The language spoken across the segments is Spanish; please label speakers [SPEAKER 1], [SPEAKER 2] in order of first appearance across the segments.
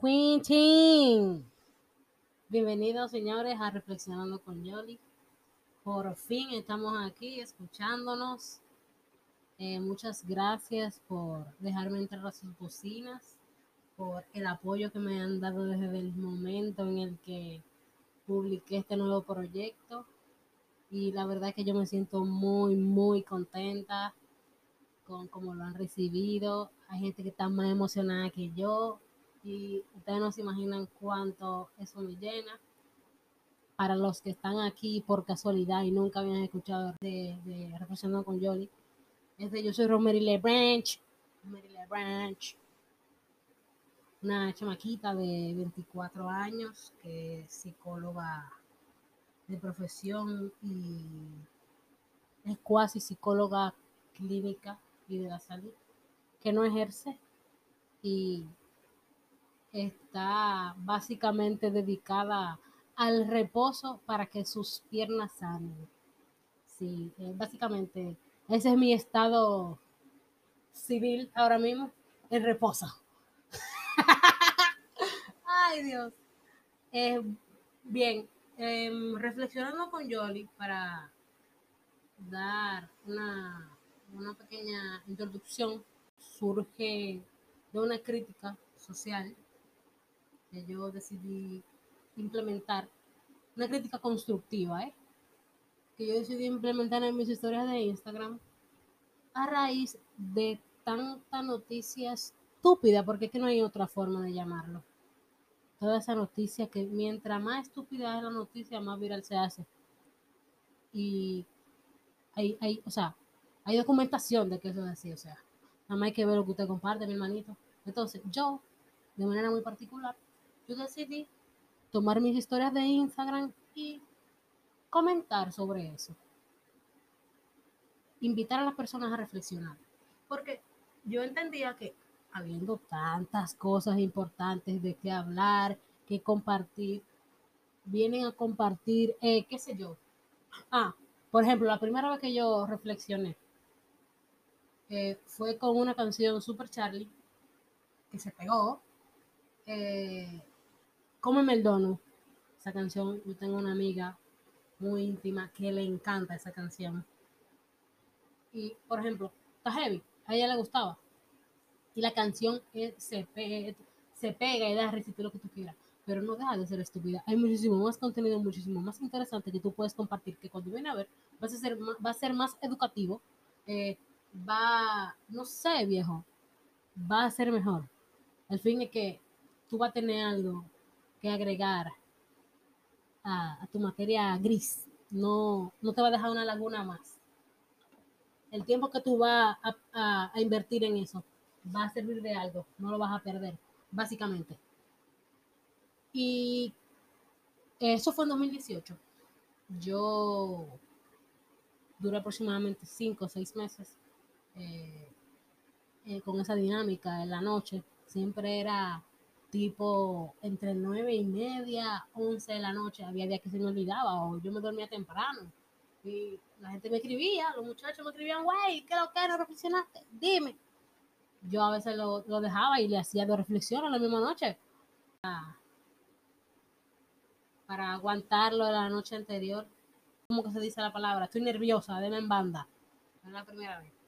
[SPEAKER 1] Quintin. Bienvenidos, señores, a Reflexionando con Yoli. Por fin estamos aquí escuchándonos. Eh, muchas gracias por dejarme entrar a sus bocinas, por el apoyo que me han dado desde el momento en el que publiqué este nuevo proyecto. Y la verdad es que yo me siento muy, muy contenta con cómo lo han recibido. Hay gente que está más emocionada que yo y ustedes no se imaginan cuánto eso me llena. Para los que están aquí por casualidad y nunca habían escuchado de, de Reflexionando con Jolly, este, yo soy Romery Branch, Romery Branch, una chamaquita de 24 años que es psicóloga de profesión y es cuasi psicóloga clínica y de la salud, que no ejerce y está básicamente dedicada al reposo para que sus piernas sanen. Sí, eh, básicamente ese es mi estado civil ahora mismo, el reposo. Ay Dios. Eh, bien, em, reflexionando con Yoli para dar una una pequeña introducción, surge de una crítica social que yo decidí implementar, una crítica constructiva, ¿eh? que yo decidí implementar en mis historias de Instagram a raíz de tanta noticia estúpida, porque es que no hay otra forma de llamarlo. Toda esa noticia que mientras más estúpida es la noticia, más viral se hace. Y hay, hay, o sea, hay documentación de que eso es así, o sea, nada más hay que ver lo que usted comparte, mi hermanito. Entonces, yo, de manera muy particular, yo decidí tomar mis historias de Instagram y comentar sobre eso. Invitar a las personas a reflexionar. Porque yo entendía que habiendo tantas cosas importantes de qué hablar, que compartir, vienen a compartir, eh, qué sé yo. Ah, por ejemplo, la primera vez que yo reflexioné eh, fue con una canción Super Charlie que se pegó. Eh, Cómeme el dono. Esa canción, yo tengo una amiga muy íntima que le encanta esa canción. Y, por ejemplo, está heavy, a ella le gustaba. Y la canción se, se pega y da risa lo que tú quieras. Pero no deja de ser estúpida. Hay muchísimo más contenido, muchísimo más interesante que tú puedes compartir. Que cuando viene a ver, va a ser, va a ser más educativo. Eh, va, no sé, viejo, va a ser mejor. Al fin es que tú vas a tener algo que agregar a, tu materia gris. No, no te va a dejar una laguna más. El tiempo que tú vas a, a invertir en eso va a servir de algo, no lo vas a perder, básicamente. Y eso fue en 2018. Yo duré aproximadamente cinco o seis meses eh, eh, con esa dinámica en la noche. Siempre era tipo entre nueve y media, once de la noche. Había días que se me olvidaba o yo me dormía temprano. Y la gente me escribía, los muchachos me escribían, güey, ¿qué lo que no reflexionaste? Dime. Yo a veces lo, dejaba y le hacía de reflexión a la misma noche. Para, aguantarlo de la noche anterior. ¿Cómo que se dice la palabra? Estoy nerviosa, denme en banda. Es la primera vez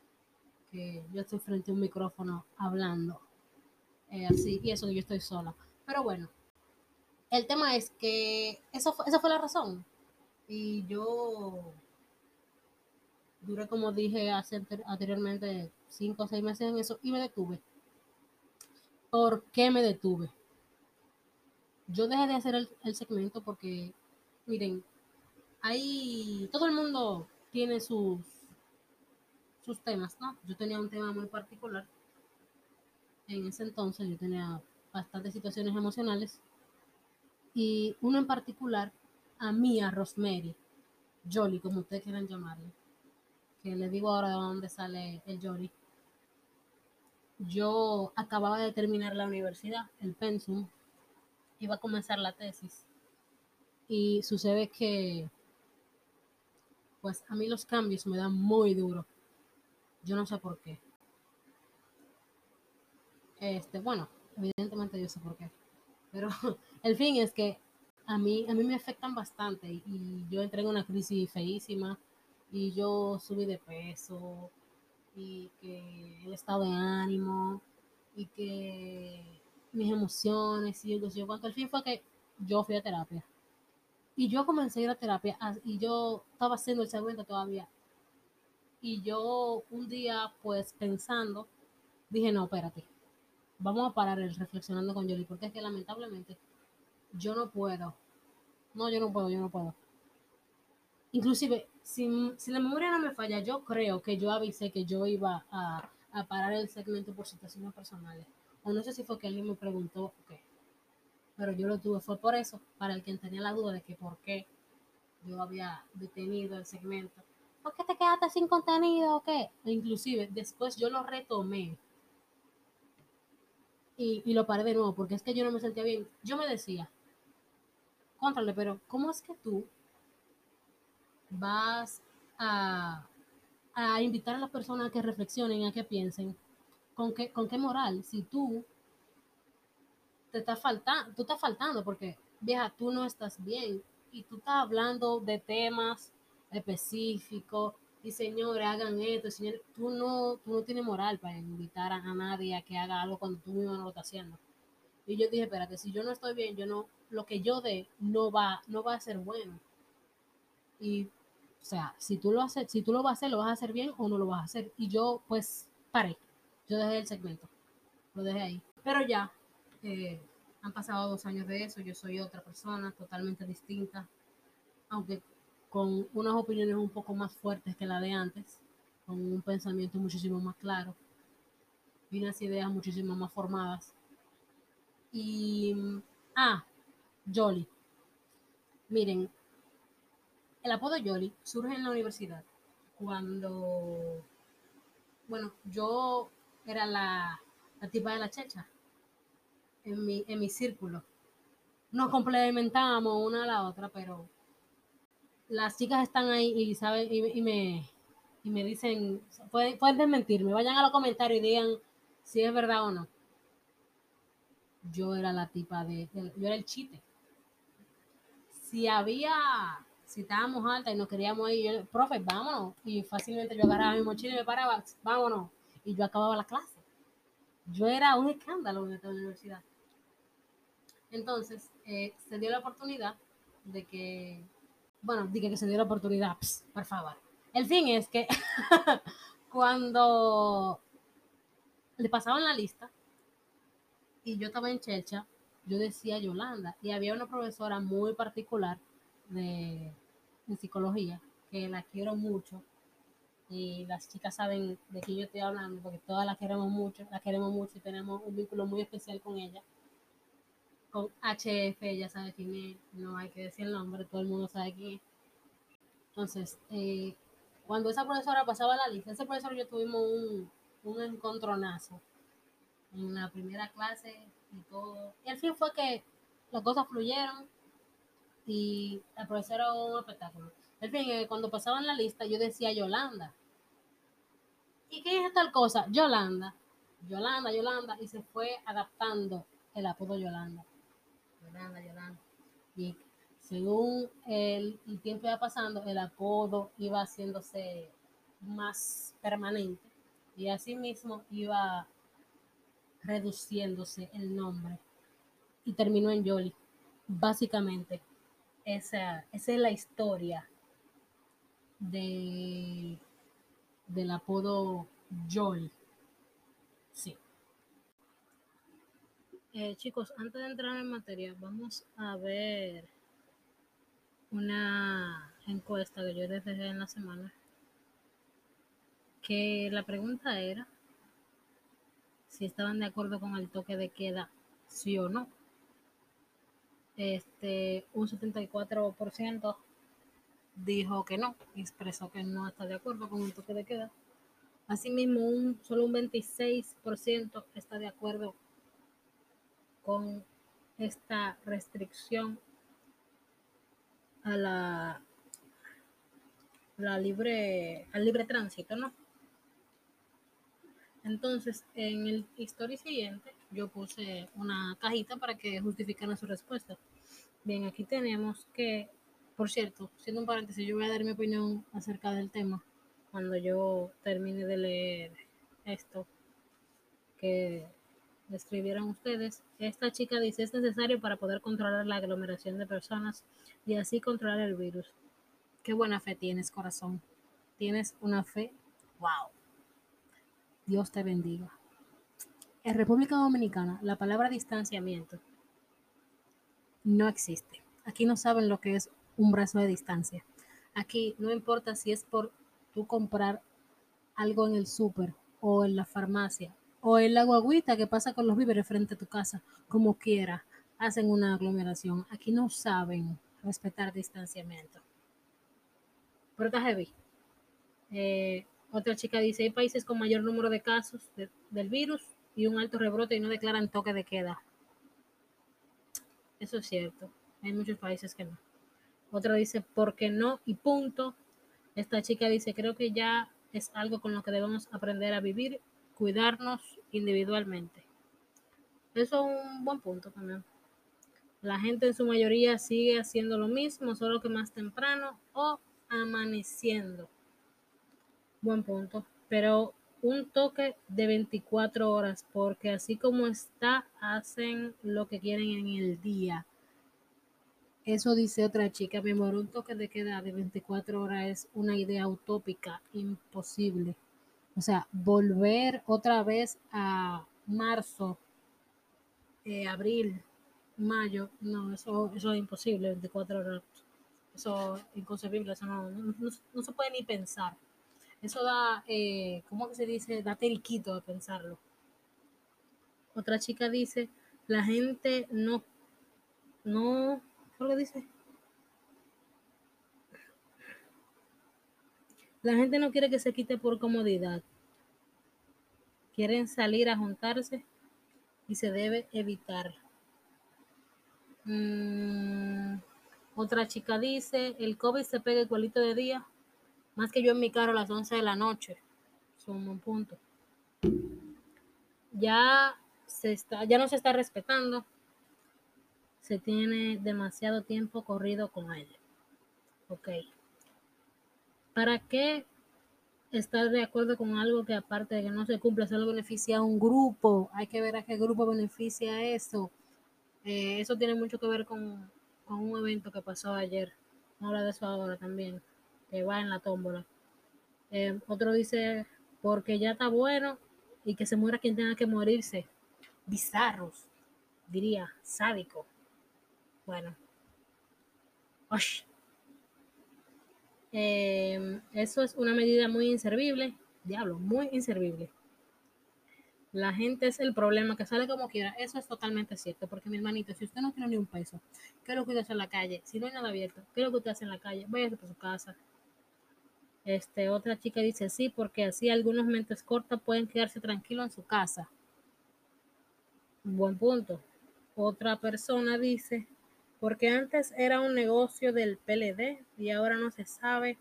[SPEAKER 1] yo estoy frente a un micrófono hablando. Eh, así, y eso que yo estoy sola. Pero bueno, el tema es que eso fue, esa fue la razón. Y yo duré, como dije hace, anteriormente, cinco o seis meses en eso y me detuve. ¿Por qué me detuve? Yo dejé de hacer el, el segmento porque, miren, hay, todo el mundo tiene sus sus temas, ¿no? Yo tenía un tema muy particular. En ese entonces yo tenía bastantes situaciones emocionales. Y uno en particular, a mí, a Rosemary, Jolly, como ustedes quieran llamarle, que le digo ahora de dónde sale el Jolly. Yo acababa de terminar la universidad, el pensum, iba a comenzar la tesis. Y sucede que, pues a mí los cambios me dan muy duro yo no sé por qué. Este, bueno, evidentemente yo sé por qué. Pero el fin es que a mí, a mí me afectan bastante y, yo entré en una crisis feísima y yo subí de peso y que el estado de ánimo y que mis emociones y yo cuanto al fin fue que yo fui a terapia y yo comencé a ir a terapia y yo estaba haciendo el segmento todavía y yo un día pues pensando dije no espérate vamos a parar el reflexionando con Yoli porque es que lamentablemente yo no puedo. No, yo no puedo, yo no puedo. Inclusive, si, la memoria no me falla, yo creo que yo avisé que yo iba a, parar el segmento por situaciones personales. O no sé si fue que alguien me preguntó qué. Pero yo lo tuve, fue por eso, para el que tenía la duda de que por qué yo había detenido el segmento. ¿Por qué te quedaste sin contenido o qué? Inclusive, después yo lo retomé y, y, lo paré de nuevo porque es que yo no me sentía bien. Yo me decía, contrale, pero ¿cómo es que tú vas a, a invitar a las personas a que reflexionen, a que piensen? ¿Con qué, con qué moral? Si tú te estás faltando, tú estás faltando porque, vieja, tú no estás bien y tú estás hablando de temas específicos y señores, hagan esto, señor, tú no, tú no tienes moral para invitar a, nadie a que haga algo cuando tú mismo no lo estás haciendo. Y yo dije, espérate, si yo no estoy bien, yo no, lo que yo dé no va, no va a ser bueno. Y, o sea, si tú lo haces, si tú lo vas a hacer, lo vas a hacer bien o no lo vas a hacer. Y yo, pues, paré. Yo dejé el segmento. Lo dejé ahí. Pero ya, eh, han pasado dos años de eso. Yo soy otra persona totalmente distinta. Aunque con unas opiniones un poco más fuertes que la de antes, con un pensamiento muchísimo más claro y unas ideas muchísimo más formadas. Y, ah, Jolly. Miren, el apodo Jolly surge en la universidad cuando, bueno, yo era la, la tipa de la checha en mi, en mi círculo. Nos complementábamos una a la otra, pero las chicas están ahí y saben y, me, y me dicen, pueden, pueden desmentirme, vayan a los comentarios y digan si es verdad o no. Yo era la tipa de, yo era el chiste. Si había, si estábamos altas y nos queríamos ir, yo, profe, vámonos. Y fácilmente yo agarraba mi mochila y me paraba, vámonos. Y yo acababa la clase. Yo era un escándalo en esta universidad. Entonces, eh, se dio la oportunidad de que bueno, dije que se dio la oportunidad, por favor. El fin es que cuando le pasaban la lista y yo estaba en Chelcha, yo decía Yolanda y había una profesora muy particular de, de psicología que la quiero mucho y las chicas saben de quién yo estoy hablando porque todas la queremos mucho, la queremos mucho y tenemos un vínculo muy especial con ella con HF, ya sabe quién es, no hay que decir el nombre, todo el mundo sabe quién es. Entonces, eh, cuando esa profesora pasaba la lista, ese profesor y yo tuvimos un, un encontronazo en la primera clase y todo. Y al fin fue que las cosas fluyeron y la profesora un espectáculo. Al fin, eh, cuando pasaban la lista, yo decía Yolanda. ¿Y qué es tal cosa? Yolanda. Yolanda, Yolanda. Y se fue adaptando el apodo Yolanda. Y según el, tiempo iba pasando, el apodo iba haciéndose más permanente y asimismo iba reduciéndose el nombre y terminó en Yoli. Básicamente, esa, esa es la historia de, del apodo Yoli. Sí. Eh, chicos, antes de entrar en materia, vamos a ver una encuesta que yo les dejé en la semana. Que la pregunta era si estaban de acuerdo con el toque de queda, sí o no. Este, un 74% dijo que no, expresó que no está de acuerdo con el toque de queda. Asimismo, un, solo un 26% está de acuerdo con esta restricción a la, la libre, al libre tránsito, ¿no? Entonces, en el historia siguiente, yo puse una cajita para que justificara su respuesta. Bien, aquí tenemos que, por cierto, siendo un paréntesis, yo voy a dar mi opinión acerca del tema cuando yo termine de leer esto que escribieron ustedes. Esta chica dice es necesario para poder controlar la aglomeración de personas y así controlar el virus. Qué buena fe tienes, corazón. Tienes una fe. Wow. Dios te bendiga. En República Dominicana, la palabra distanciamiento no existe. Aquí no saben lo que es un brazo de distancia. Aquí no importa si es por tú comprar algo en el súper o en la farmacia o en la guaguita que pasa con los víveres frente a tu casa, como quiera, hacen una aglomeración. Aquí no saben respetar distanciamiento. Pero está heavy. Eh, otra chica dice, hay países con mayor número de casos del virus y un alto rebrote y no declaran toque de queda. Eso es cierto. Hay muchos países que no. Otra dice, ¿por qué no? Y punto. Esta chica dice, creo que ya es algo con lo que debemos aprender a vivir, cuidarnos individualmente. Eso es un buen punto también. La gente en su mayoría sigue haciendo lo mismo, solo que más temprano o amaneciendo. Buen punto. Pero un toque de 24 horas, porque así como está, hacen lo que quieren en el día. Eso dice otra chica, mi amor, un toque de queda de 24 horas es una idea utópica, imposible. O sea, volver otra vez a marzo, eh, abril, mayo, no, eso, eso es imposible, 24 horas. Eso es inconcebible, eso no, no se puede ni pensar. Eso da, eh, ¿cómo que se dice? Da teriquito de pensarlo. Otra chica dice, la gente no, no, ¿qué le dice? La gente no quiere que se quite por comodidad. Quieren salir a juntarse y se debe evitar. Mm, otra chica dice, el COVID se pega igualito de día más que yo en mi carro a las 11 de la noche. Son un punto. Ya, se está, ya no se está respetando. Se tiene demasiado tiempo corrido con él. Ok. ¿Para qué estar de acuerdo con algo que aparte de que no se cumple, solo beneficia a un grupo? Hay que ver a qué grupo beneficia eso. Eh, eso tiene mucho que ver con, con un evento que pasó ayer. Vamos a hablar de eso ahora también que va en la tómbola. Eh, otro dice, porque ya está bueno y que se muera quien tenga que morirse. Bizarros, diría, sádico. Bueno. Eh, eso es una medida muy inservible. Diablo, muy inservible. La gente es el problema, que sale como quiera. Eso es totalmente cierto, porque mi hermanito, si usted no tiene ni un peso, ¿qué es lo que usted hace en la calle? Si no hay nada abierto, ¿qué es lo que usted hace en la calle? Váyase por su casa, este, otra chica dice sí, porque así algunos mentes cortas pueden quedarse tranquilos en su casa. Buen punto. Otra persona dice, porque antes era un negocio del PLD y ahora no se sabe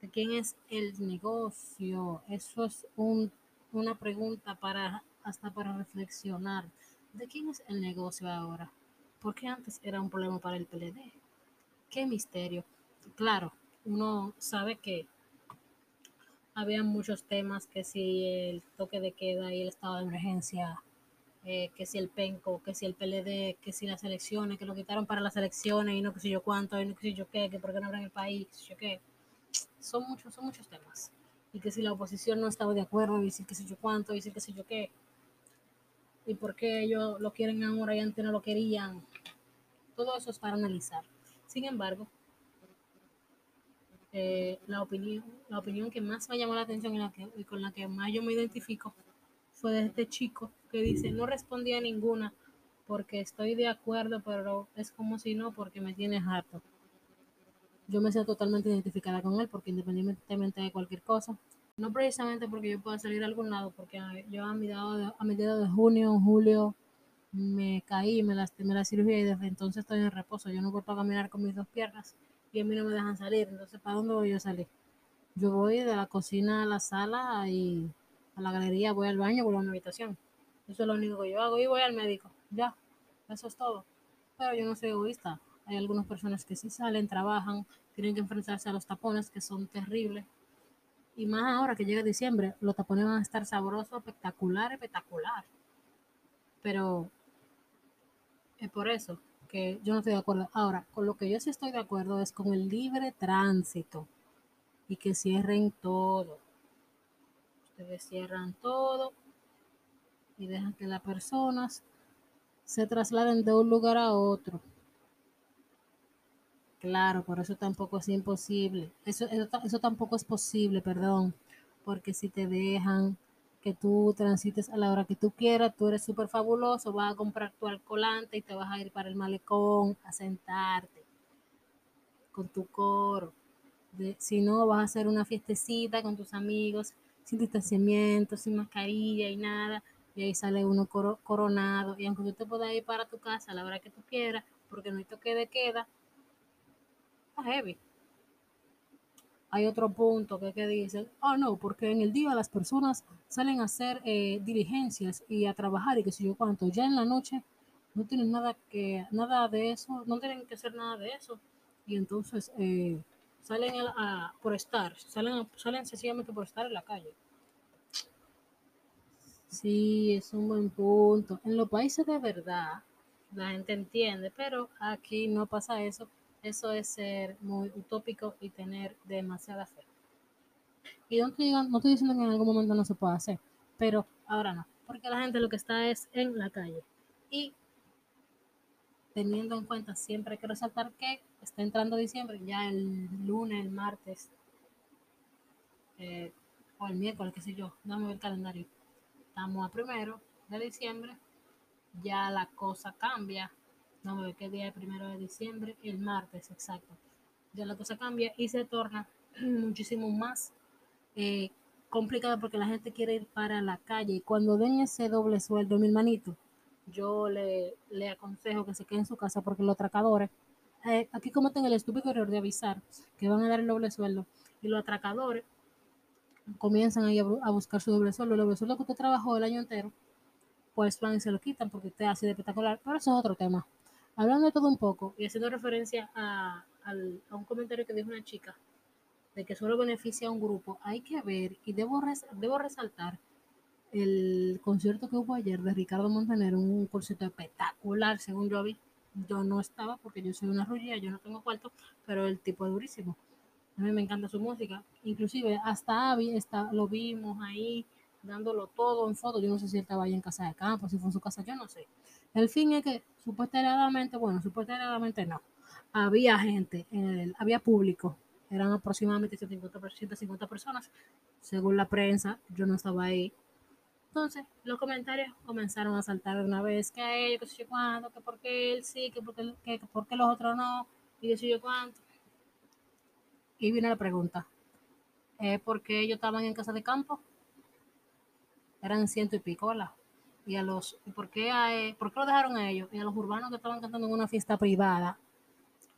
[SPEAKER 1] de quién es el negocio. Eso es un, una pregunta para hasta para reflexionar. ¿De quién es el negocio ahora? Porque antes era un problema para el PLD. Qué misterio. Claro, uno sabe que había muchos temas, que si el toque de queda y el estado de emergencia, eh, que si el PENCO, que si el PLD, que si las elecciones, que lo quitaron para las elecciones y no que sé yo cuánto, y no que sé yo qué, que por qué no abren el país, que sé yo qué. Son muchos, son muchos temas. Y que si la oposición no estaba de acuerdo, y decir que sé yo cuánto, y decir que sé yo qué. Y por qué ellos lo quieren ahora y antes no lo querían. Todo eso es para analizar. Sin embargo, eh, la, opinión, la opinión que más me llamó la atención y, la que, y con la que más yo me identifico fue de este chico que dice, no respondí a ninguna porque estoy de acuerdo, pero es como si no, porque me tiene harto. Yo me siento totalmente identificada con él porque independientemente de cualquier cosa, no precisamente porque yo pueda salir a algún lado, porque yo a mediados de, a mediados de junio, julio, me caí, me lastimé la cirugía y desde entonces estoy en reposo. Yo no puedo caminar con mis dos piernas y a mí no me dejan salir. Entonces, ¿para dónde voy yo a salir? Yo voy de la cocina a la sala y a la galería, voy al baño, vuelvo a mi habitación. Eso es lo único que yo hago y voy al médico. Ya, eso es todo. Pero yo no soy egoísta. Hay algunas personas que sí salen, trabajan, tienen que enfrentarse a los tapones que son terribles. Y más ahora que llega diciembre, los tapones van a estar sabrosos, espectacular, espectacular. Pero es por eso que yo no estoy de acuerdo. Ahora, con lo que yo sí estoy de acuerdo es con el libre tránsito y que cierren todo. Ustedes cierran todo y dejan que las personas se trasladen de un lugar a otro. Claro, por eso tampoco es imposible. Eso, eso, eso tampoco es posible, perdón. Porque si te dejan que tú transites a la hora que tú quieras, tú eres súper fabuloso, vas a comprar tu alcoholante y te vas a ir para el malecón a sentarte con tu coro. Si no, vas a hacer una fiestecita con tus amigos, sin distanciamiento, sin mascarilla y nada, y ahí sale uno coro, coronado, y aunque tú te puedas ir para tu casa a la hora que tú quieras, porque no hay toque de queda, está heavy. Hay otro punto que, que dicen, ah, oh, no, porque en el día las personas salen a hacer eh, diligencias y a trabajar y que sé yo cuánto, ya en la noche no tienen nada que, nada de eso, no tienen que hacer nada de eso, y entonces eh, salen a, por estar, salen, salen sencillamente por estar en la calle. Sí, es un buen punto. En los países de verdad, la gente entiende, pero aquí no pasa eso. Eso es ser muy utópico y tener demasiada fe. Y no estoy, no estoy diciendo que en algún momento no se pueda hacer, pero ahora no, porque la gente lo que está es en la calle. Y teniendo en cuenta, siempre hay que resaltar que está entrando diciembre, ya el lunes, el martes, eh, o el miércoles, qué sé yo, dame el calendario. Estamos a primero de diciembre, ya la cosa cambia. No me qué día es primero de diciembre, el martes, exacto. Ya la cosa cambia y se torna muchísimo más eh, complicado porque la gente quiere ir para la calle. Y cuando den ese doble sueldo, mi hermanito, yo le, le aconsejo que se quede en su casa porque los atracadores, eh, aquí cometen el estúpido error de avisar que van a dar el doble sueldo y los atracadores comienzan ahí a, buscar su doble sueldo, el doble sueldo que usted trabajó el año entero, pues van y se lo quitan porque usted ha sido espectacular, pero eso es otro tema. Hablando de todo un poco y haciendo referencia a, un comentario que dijo una chica de que solo beneficia a un grupo, hay que ver y debo, debo resaltar el concierto que hubo ayer de Ricardo Montaner, un concierto espectacular, según yo vi. Yo no estaba porque yo soy una rullía, yo no tengo cuarto, pero el tipo es durísimo. A mí me encanta su música. Inclusive hasta Avi está, lo vimos ahí dándolo todo en foto. Yo no sé si él estaba ahí en casa de campo, si fue en su casa, yo no sé. El fin es que supuestamente, bueno, supuestamente no. Había gente, el, había público, eran aproximadamente 150, 150 personas, según la prensa, yo no estaba ahí. Entonces, los comentarios comenzaron a saltar de una vez, que ellos, que sé yo cuánto, que porque él sí, que porque, que, que porque los otros no, y que sé yo cuánto. Y viene la pregunta, ¿eh, ¿por qué ellos estaban en casa de campo? Eran ciento y pico, ¿verdad? Y a los, ¿por qué, a, eh, ¿por qué lo dejaron a ellos? Y a los urbanos que estaban cantando en una fiesta privada,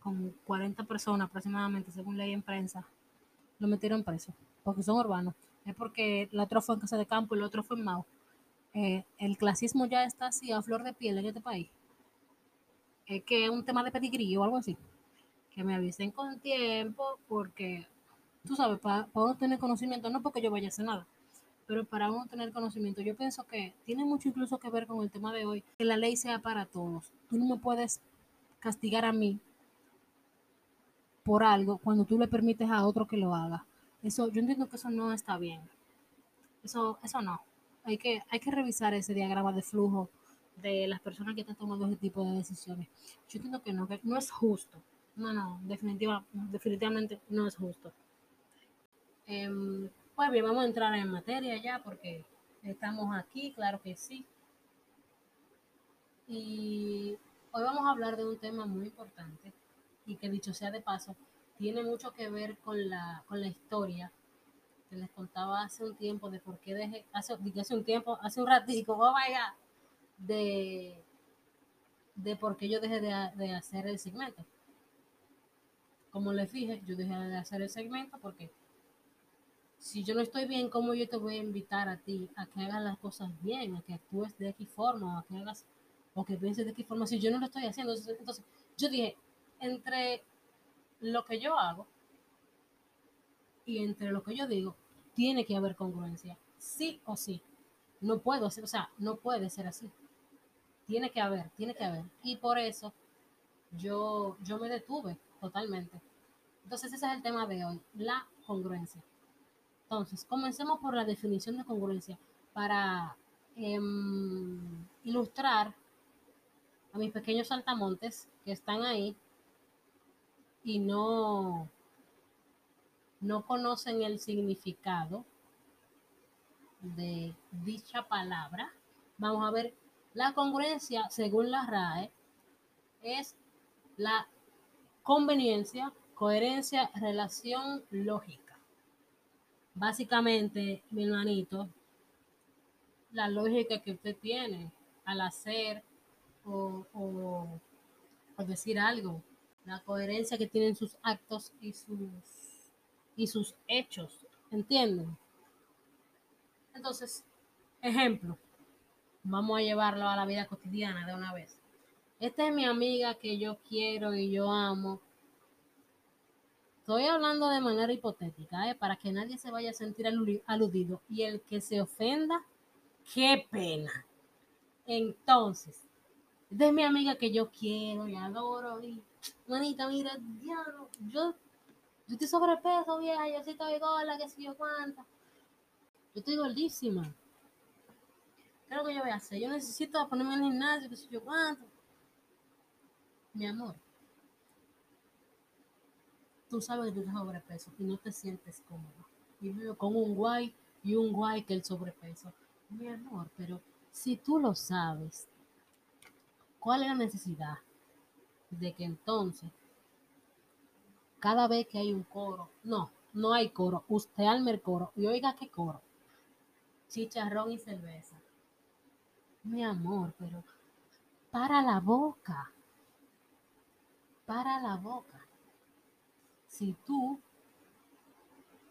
[SPEAKER 1] con 40 personas aproximadamente, según ley en prensa, lo metieron preso, porque son urbanos. Es porque la otra fue en casa de campo y el otro fue en Mao. Eh, el clasismo ya está así a flor de piel en este país. Es que es un tema de pedigrí o algo así que me avisen con tiempo, porque tú sabes, para, para uno tener conocimiento, no porque yo vaya a hacer nada, pero para uno tener conocimiento, yo pienso que tiene mucho incluso que ver con el tema de hoy, que la ley sea para todos. Tú no me puedes castigar a mí por algo cuando tú le permites a otro que lo haga. Eso, yo entiendo que eso no está bien. Eso, eso no. Hay que, hay que revisar ese diagrama de flujo de las personas que están tomando ese tipo de decisiones. Yo entiendo que no, que no es justo no, no, definitiva, definitivamente no es justo. Eh, pues bien, vamos a entrar en materia ya porque estamos aquí, claro que sí. Y hoy vamos a hablar de un tema muy importante y que dicho sea de paso, tiene mucho que ver con la, con la historia que les contaba hace un tiempo de por qué dejé, hace, hace un tiempo, hace un ratico, oh my de, de por qué yo dejé de, de hacer el segmento como les dije, yo dejé de hacer el segmento porque si yo no estoy bien, ¿cómo yo te voy a invitar a ti a que hagas las cosas bien, a que actúes de X forma, o a que hagas, o que pienses de X forma, si yo no lo estoy haciendo? Entonces, yo dije, entre lo que yo hago y entre lo que yo digo, tiene que haber congruencia, sí o sí. No puedo ser, o sea, no puede ser así. Tiene que haber, tiene que haber. Y por eso yo, yo me detuve totalmente. Entonces ese es el tema de hoy, la congruencia. Entonces, comencemos por la definición de congruencia para em, ilustrar a mis pequeños saltamontes que están ahí y no, no conocen el significado de dicha palabra. Vamos a ver, la congruencia, según la RAE, es la conveniencia, coherencia, relación lógica. Básicamente, mi hermanito, la lógica que usted tiene al hacer o, o, decir algo, la coherencia que tienen sus actos y sus, y sus hechos, ¿entienden? Entonces, ejemplo, vamos a llevarlo a la vida cotidiana de una vez. Esta es mi amiga que yo quiero y yo amo. Estoy hablando de manera hipotética, ¿eh? para que nadie se vaya a sentir aludido. Y el que se ofenda, qué pena. Entonces, esta es mi amiga que yo quiero y adoro. Y, manita, mira, diablo, yo, yo estoy sobrepeso, vieja, yo sí estoy gorda, que sé yo cuánta. Yo estoy gordísima. ¿Qué es lo que yo voy a hacer? Yo necesito ponerme en el gimnasio, que sé yo cuánto mi amor, tú sabes que sobrepeso y no te sientes cómodo. Y vivo con un guay y un guay que el sobrepeso. Mi amor, pero si tú lo sabes, ¿cuál es la necesidad de que entonces, cada vez que hay un coro, no, no hay coro, usted alme el coro y oiga qué coro, chicharrón y cerveza. Mi amor, pero para la boca para la boca. Si tú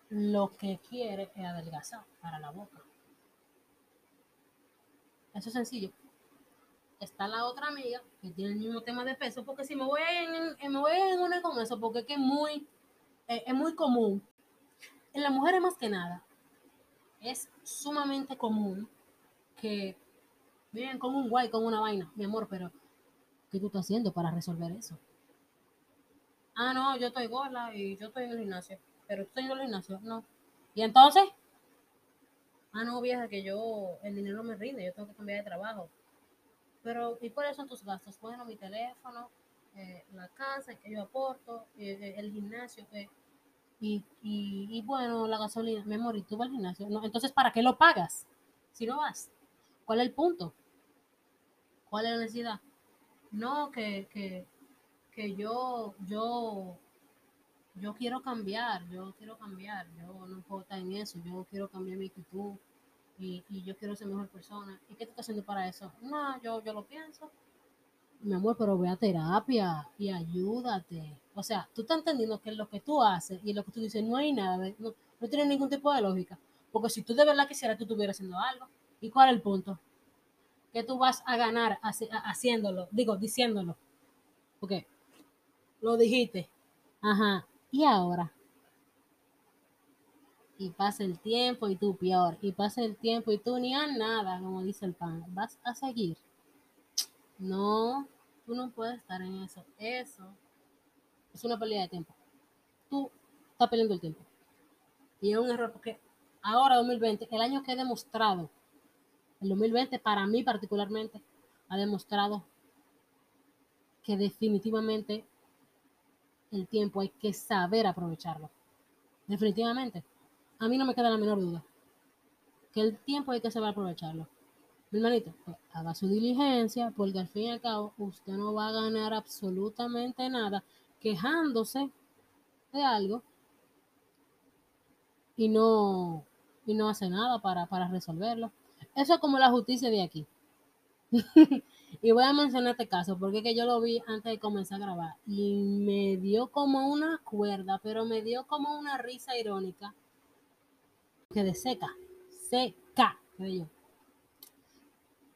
[SPEAKER 1] lo que quieres es adelgazar para la boca. Eso es sencillo. Está la otra amiga que tiene el mismo tema de peso, porque si me voy en, me voy en una con eso, porque es que es muy, eh, es muy común. En las mujeres más que nada, es sumamente común que vienen con un guay, con una vaina, mi amor, pero ¿qué tú estás haciendo para resolver eso? Ah, no, yo estoy gorda y yo estoy en el gimnasio, pero estás en el gimnasio, no. ¿Y entonces? Ah, no, vieja, que yo, el dinero me rinde, yo tengo que cambiar de trabajo. Pero, ¿y cuáles son tus gastos? Bueno, mi teléfono, eh, la casa que yo aporto, eh, eh, el gimnasio. Y, y, y, bueno, la gasolina, mi amor, ¿y tú vas al gimnasio? No, entonces, ¿para qué lo pagas? Si no vas. ¿Cuál es el punto? ¿Cuál es la necesidad? No, que, que, que yo, yo, yo quiero cambiar, yo quiero cambiar, yo no puedo estar en eso, yo quiero cambiar mi actitud y, y yo quiero ser mejor persona. ¿Y qué tú estás haciendo para eso? No, yo, yo lo pienso. Mi amor, pero ve a terapia y ayúdate. O sea, tú estás entendiendo que lo que tú haces y lo que tú dices no hay nada, no, no tiene ningún tipo de lógica. Porque si tú de verdad quisieras, tú estuvieras haciendo algo. ¿Y cuál es el punto? Que tú vas a ganar haciéndolo, digo, diciéndolo. Porque lo dijiste. Ajá. ¿Y ahora? Y pasa el tiempo y tú peor. Y pasa el tiempo y tú ni a nada, como dice el pan. Vas a seguir. No, tú no puedes estar en eso. Eso es una pérdida de tiempo. Tú estás perdiendo el tiempo. Y es un error porque ahora 2020, el año que he demostrado, el 2020 para mí particularmente, ha demostrado que definitivamente el tiempo hay que saber aprovecharlo. Definitivamente. A mí no me queda la menor duda. Que el tiempo hay que saber aprovecharlo. Mi hermanito, pues, haga su diligencia, porque al fin y al cabo usted no va a ganar absolutamente nada quejándose de algo y no, y no hace nada para, para resolverlo. Eso es como la justicia de aquí. Y voy a mencionar este caso porque es que yo lo vi antes de comenzar a grabar y me dio como una cuerda, pero me dio como una risa irónica quedé seca, seca, yo.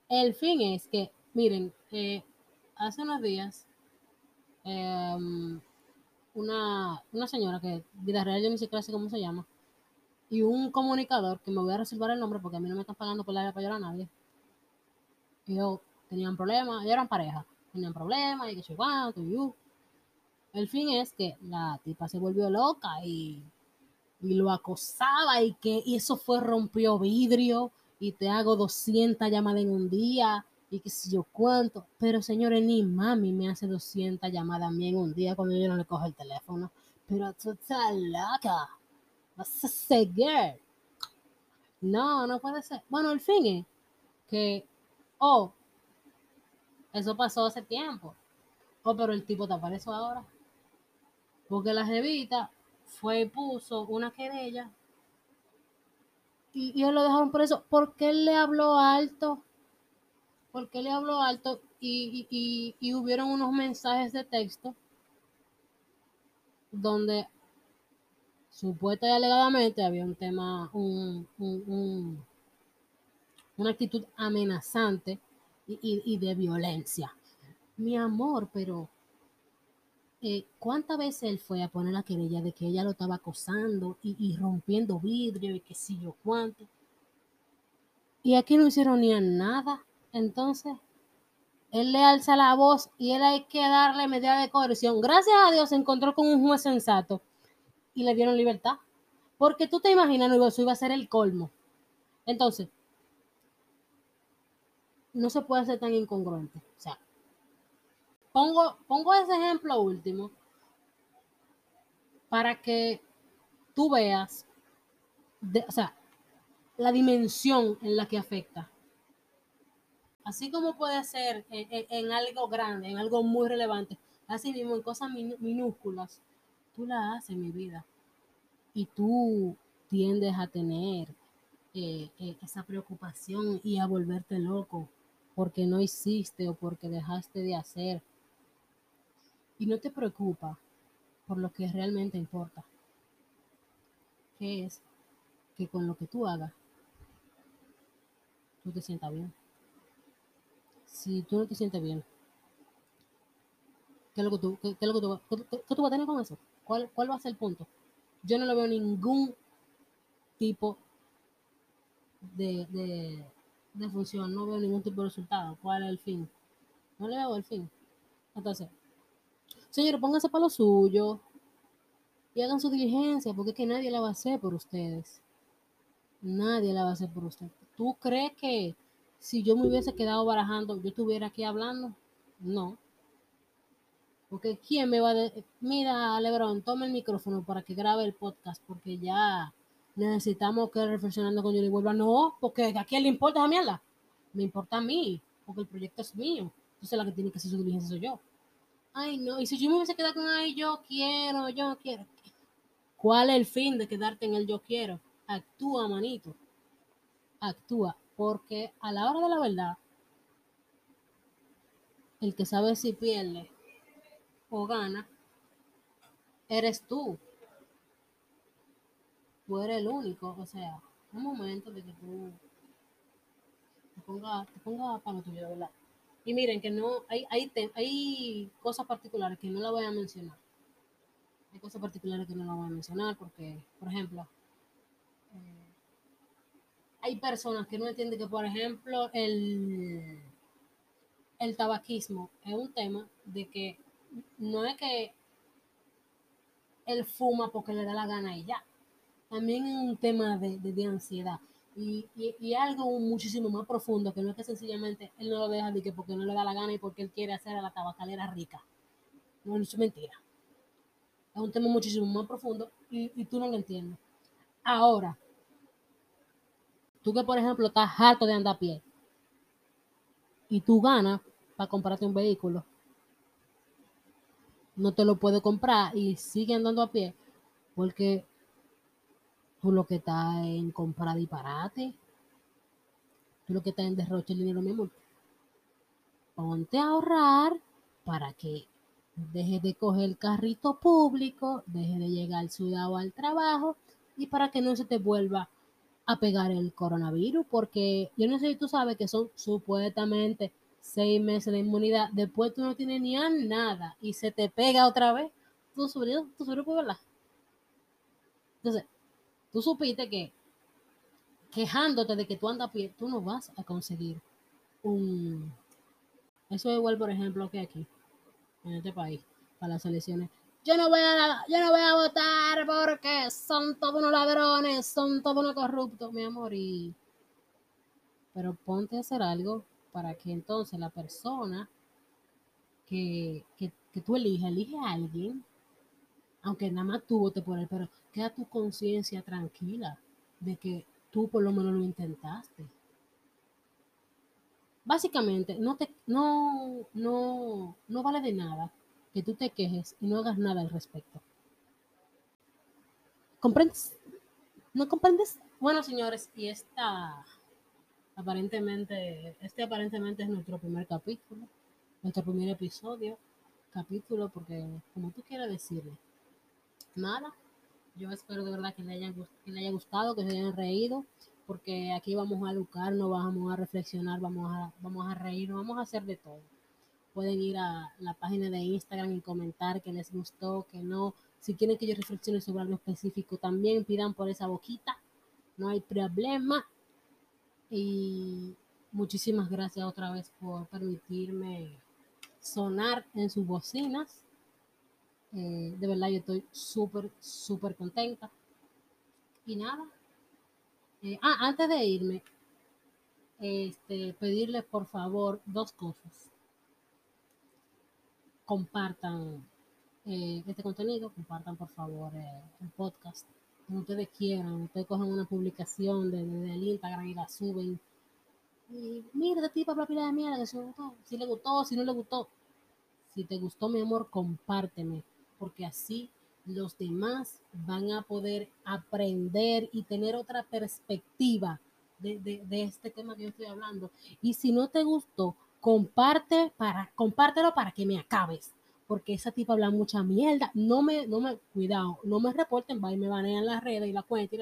[SPEAKER 1] El fin es que, miren, eh, hace unos días, em, una, una, señora que, vida real, yo ni siquiera sé cómo se llama, y un comunicador, que me voy a reservar el nombre porque a mí no me están pagando por la llorar a nadie. Y yo tenían problemas, eran pareja, tenían problemas y que cuánto, y El fin es que la tipa se volvió loca y, y lo acosaba y que y eso fue rompió vidrio y te hago 200 llamadas en un día y qué sé yo cuánto. Pero señores, ni mami me hace 200 llamadas a mí en un día cuando yo no le cojo el teléfono. Pero tú estás loca. Vas a seguir. No, no puede ser. Bueno, el fin es que, oh, eso pasó hace tiempo. Oh, pero el tipo te apareció ahora. Porque la jevita fue y puso una querella y, y, él lo dejaron por eso. ¿Por qué le habló alto? ¿Por qué le habló alto? Y, y, y hubieron unos mensajes de texto donde supuesta y alegadamente había un tema, un, un, una actitud amenazante y, de violencia. Mi amor, pero eh, ¿cuántas veces él fue a poner la querella de que ella lo estaba acosando y, rompiendo vidrio y que sí yo cuánto? Y aquí no hicieron ni nada. Entonces, él le alza la voz y él hay que darle medida de coerción. Gracias a Dios se encontró con un juez sensato y le dieron libertad. Porque tú te imaginas, no, eso iba a ser el colmo. Entonces, no se puede ser tan incongruente. O sea, pongo, pongo ese ejemplo último para que tú veas, o sea, la dimensión en la que afecta. Así como puede ser en, algo grande, en algo muy relevante, así mismo en cosas minúsculas, tú la haces, mi vida. Y tú tiendes a tener eh, eh, esa preocupación y a volverte loco porque no hiciste o porque dejaste de hacer y no te preocupa por lo que realmente importa, que es que con lo que tú hagas, tú te sientas bien. Si tú no te sientes bien, ¿qué es lo que tú, qué, es lo que tú, qué, tú vas a tener con eso? ¿Cuál, ¿Cuál va a ser el punto? Yo no le veo ningún tipo de, de, de función, no veo ningún tipo de resultado. ¿Cuál es el fin? No le veo el fin. Entonces, Señor, pónganse para lo suyo y hagan su diligencia, porque es que nadie la va a hacer por ustedes. Nadie la va a hacer por ustedes. ¿Tú crees que si yo me hubiese quedado barajando, yo estuviera aquí hablando? No. Porque ¿quién me va a decir? Mira, Lebron, toma el micrófono para que grabe el podcast, porque ya necesitamos que reflexionando con Johnny vuelva. No, porque a quién le importa esa mierda. Me importa a mí, porque el proyecto es mío. Entonces la que tiene que hacer su diligencia soy yo ay no, y si yo me hubiese quedado con, ay, yo quiero, yo quiero. ¿Cuál es el fin de quedarte en el yo quiero? Actúa, manito. Actúa, porque a la hora de la verdad, el que sabe si pierde o gana, eres tú. Tú eres el único, o sea, un momento de que tú te pongas te ponga para lo tuyo, verdad. Y miren que no, hay, hay, hay cosas particulares que no la voy a mencionar. Hay cosas particulares que no la voy a mencionar porque, por ejemplo, eh, hay personas que no entienden que, por ejemplo, el, el tabaquismo es un tema de que no es que él fuma porque le da la gana y ya. También es un tema de, de ansiedad y, y, algo muchísimo más profundo, que no es que sencillamente él no lo deja de que porque no le da la gana y porque él quiere hacer a la tabacalera rica. No, es mentira. Es un tema muchísimo más profundo y, y tú no lo entiendes. Ahora, tú que por ejemplo estás harto de andar a pie y tú ganas para comprarte un vehículo, no te lo puedes comprar y sigue andando a pie porque Tú lo que estás en comprar disparate. Tú lo que estás en derroche el dinero, mi amor. Ponte a ahorrar para que dejes de coger el carrito público, dejes de llegar sudado al trabajo y para que no se te vuelva a pegar el coronavirus, porque yo no sé si tú sabes que son supuestamente seis meses de inmunidad, después tú no tienes ni a nada y se te pega otra vez, tú subió, tú subió, ¿verdad? Entonces, tú supiste que quejándote de que tú andas pie, tú no vas a conseguir un... Eso es igual, por ejemplo, que aquí, en este país, para las elecciones. Yo no voy a, yo no voy a votar porque son todos unos ladrones, son todos unos corruptos, mi amor. Y... Pero ponte a hacer algo para que entonces la persona que, que, que tú elijas, elige a alguien, aunque nada más tú votes por él, pero queda tu conciencia tranquila de que tú por lo menos lo intentaste. Básicamente, no, te, no, no, no vale de nada que tú te quejes y no hagas nada al respecto. ¿Comprendes? ¿No comprendes? Bueno, señores, y esta aparentemente, este aparentemente es nuestro primer capítulo, nuestro primer episodio, capítulo, porque como tú quieras decirle, nada, yo espero de verdad que le, haya, gustado, que se hayan reído, porque aquí vamos a educarnos, vamos a reflexionar, vamos a, vamos a reírnos, vamos a hacer de todo. Pueden ir a la página de Instagram y comentar que les gustó, que no. Si quieren que yo reflexione sobre algo específico, también pidan por esa boquita. No hay problema. Y muchísimas gracias otra vez por permitirme sonar en sus bocinas. Eh, de verdad, yo estoy súper, súper contenta. Y nada. Eh, ah, antes de irme, este, pedirles por favor dos cosas. Compartan eh, este contenido, compartan por favor el podcast como ustedes quieran. Ustedes cojan una publicación de, del Instagram y la suben. Y mira, tipo la pila de mierda, si le gustó, si no le gustó. Si te gustó, mi amor, compárteme, porque así los demás van a poder aprender y tener otra perspectiva de, de, este tema que yo estoy hablando. Y si no te gustó, comparte para, compártelo para que me acabes porque esa tipa habla mucha mierda. No me, no me, cuidado, no me reporten, va y me banean las redes y la cuenta, y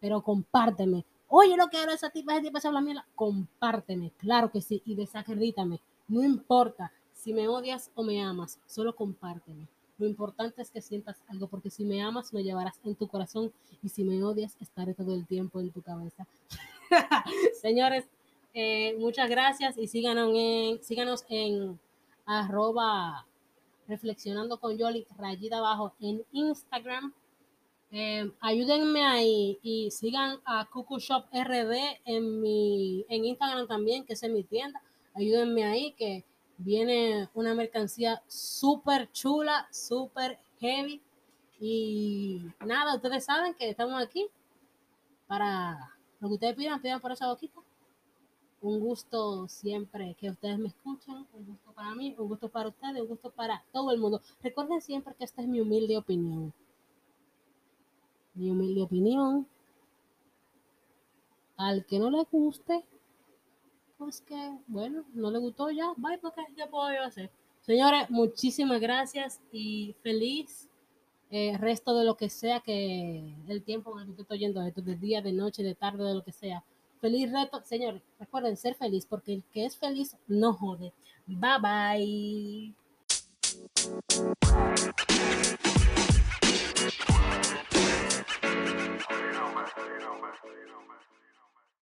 [SPEAKER 1] pero compárteme. Oye, lo que era esa tipa, esa tipa se habla mierda, compárteme, claro que sí, y desacredítame. No importa si me odias o me amas, solo compárteme. Lo importante es que sientas algo, porque si me amas, me llevarás en tu corazón, y si me odias, estaré todo el tiempo en tu cabeza. Señores, eh, muchas gracias y síganos en, síganos en arroba reflexionando con Yoli, rayita abajo en Instagram. Eh, ayúdenme ahí y sigan a Cuckoo Shop RD en mi en Instagram también, que es en mi tienda. Ayúdenme ahí que viene una mercancía súper chula, súper heavy. Y nada, ustedes saben que estamos aquí para lo que ustedes pidan, pidan por esa boquita un gusto siempre que ustedes me escuchen, un gusto para mí, un gusto para ustedes, un gusto para todo el mundo. Recuerden siempre que esta es mi humilde opinión. Mi humilde opinión. Al que no le guste, pues que, bueno, no le gustó ya, bye, porque ya puedo yo hacer. Señores, muchísimas gracias y feliz eh, resto de lo que sea que el tiempo en el que estoy yendo de día, de noche, de tarde, de lo que sea Feliz reto, señores. Recuerden ser feliz porque el que es feliz no jode. Bye bye.